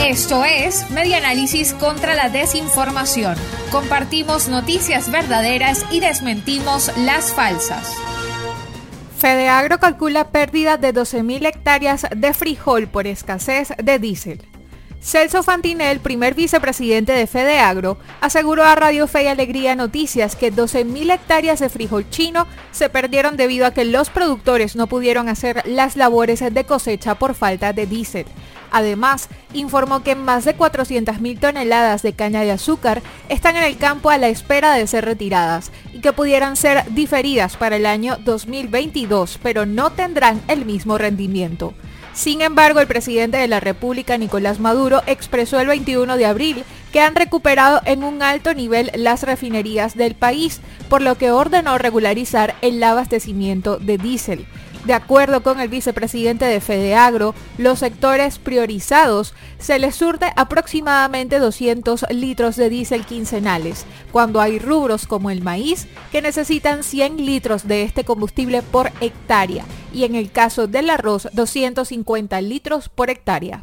Esto es Media Análisis contra la Desinformación. Compartimos noticias verdaderas y desmentimos las falsas. Fedeagro calcula pérdida de 12.000 hectáreas de frijol por escasez de diésel. Celso Fantinel, primer vicepresidente de Fedeagro, aseguró a Radio Fe y Alegría Noticias que 12.000 hectáreas de frijol chino se perdieron debido a que los productores no pudieron hacer las labores de cosecha por falta de diésel. Además, informó que más de 400.000 toneladas de caña de azúcar están en el campo a la espera de ser retiradas y que pudieran ser diferidas para el año 2022, pero no tendrán el mismo rendimiento. Sin embargo, el presidente de la República, Nicolás Maduro, expresó el 21 de abril que han recuperado en un alto nivel las refinerías del país, por lo que ordenó regularizar el abastecimiento de diésel. De acuerdo con el vicepresidente de Fedeagro, los sectores priorizados se les surte aproximadamente 200 litros de diésel quincenales, cuando hay rubros como el maíz que necesitan 100 litros de este combustible por hectárea y en el caso del arroz 250 litros por hectárea.